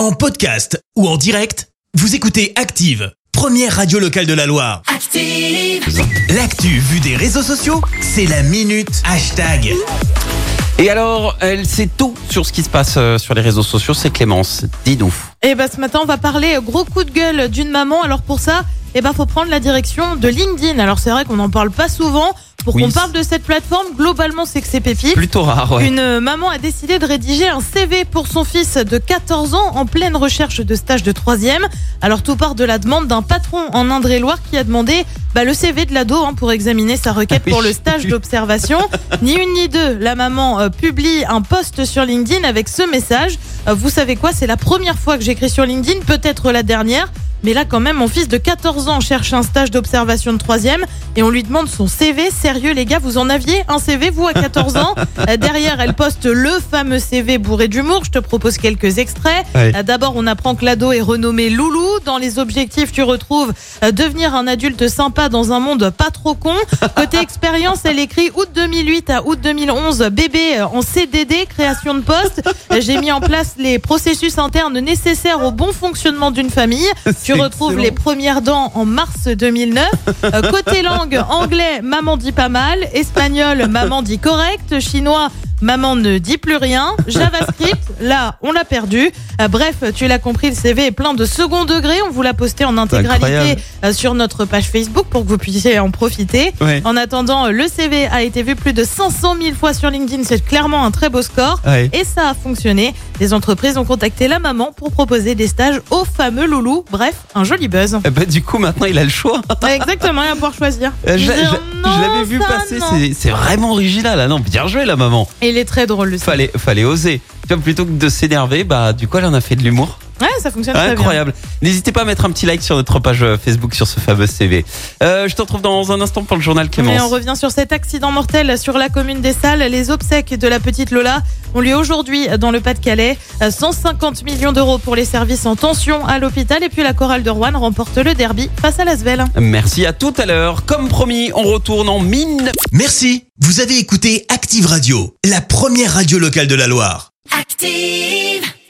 En podcast ou en direct, vous écoutez Active, première radio locale de la Loire. Active. L'actu vue des réseaux sociaux, c'est la minute hashtag. Et alors, elle sait tout sur ce qui se passe euh, sur les réseaux sociaux, c'est Clémence. Dis-nous. Et ben ce matin, on va parler gros coup de gueule d'une maman. Alors pour ça, eh ben faut prendre la direction de LinkedIn. Alors c'est vrai qu'on n'en parle pas souvent. Pour Oui. qu'on parle de cette plateforme, globalement, c'est que c'est pépite. Plutôt rare, ouais. Une maman a décidé de rédiger un CV pour son fils de 14 ans en pleine recherche de stage de troisième. Alors tout part de la demande d'un patron en Indre-et-Loire qui a demandé bah, le CV de l'ado hein, pour examiner sa requête Ah pour le stage d'observation. ni une ni deux, la maman euh, publie un post sur LinkedIn avec ce message. Euh, vous savez quoi, c'est la première fois que j'écris sur LinkedIn, peut-être la dernière. Mais là, quand même, mon fils de 14 ans cherche un stage d'observation de troisième et on lui demande son CV. Sérieux, les gars, vous en aviez un CV, vous, à 14 ans Euh, Derrière, elle poste le fameux CV bourré d'humour. Je te propose quelques extraits. Euh, D'abord, on apprend que l'ado est renommé Loulou. Dans les objectifs, tu retrouves euh, devenir un adulte sympa dans un monde pas trop con. Côté expérience, elle écrit août 2008 à août 2011, bébé euh, en CDD, création de poste. J'ai mis en place les processus internes nécessaires au bon fonctionnement d'une famille. Tu retrouves excellent. les premières dents en mars 2009. Euh, côté langue, anglais, maman dit pas mal. Espagnol, maman dit correct. Chinois, maman ne dit plus rien. JavaScript, là, on l'a perdu. Euh, bref, tu l'as compris, le CV est plein de second degré. On vous l'a posté en intégralité euh, sur notre page Facebook pour que vous puissiez en profiter. Ouais. En attendant, le CV a été vu plus de 500 000 fois sur LinkedIn. C'est clairement un très beau score. Ouais. Et ça a fonctionné. Les entreprises ont contacté la maman pour proposer des stages au fameux loulou. Bref, un joli buzz. Eh ben, du coup, maintenant, il a le choix. Exactement, il va pouvoir choisir. Euh, Je, l'avais vu passer, c'est- c'est vraiment original. Ah non, bien joué, la maman. Et il est très drôle. Fallait, fallait oser. Plutôt que de s'énerver, bah, du coup, elle en a fait de l'humour. Ouais, ça fonctionne très bien. Incroyable. N'hésitez pas à mettre un petit like sur notre page euh, Facebook sur ce fameux CV. Euh, je te retrouve dans un instant pour le journal Mais on Clémence. revient sur cet accident mortel sur la commune des Salles. Les obsèques de la petite Lola ont lieu aujourd'hui dans le Pas-de-Calais. Euh, 150 millions d'euros pour les services en tension à l'hôpital. Et puis la chorale de Rouen remporte le derby face à Lasvel. Merci à tout à l'heure. Comme promis, on retourne en mine. Merci, vous avez écouté Active Radio, la première radio locale de la Loire. Active.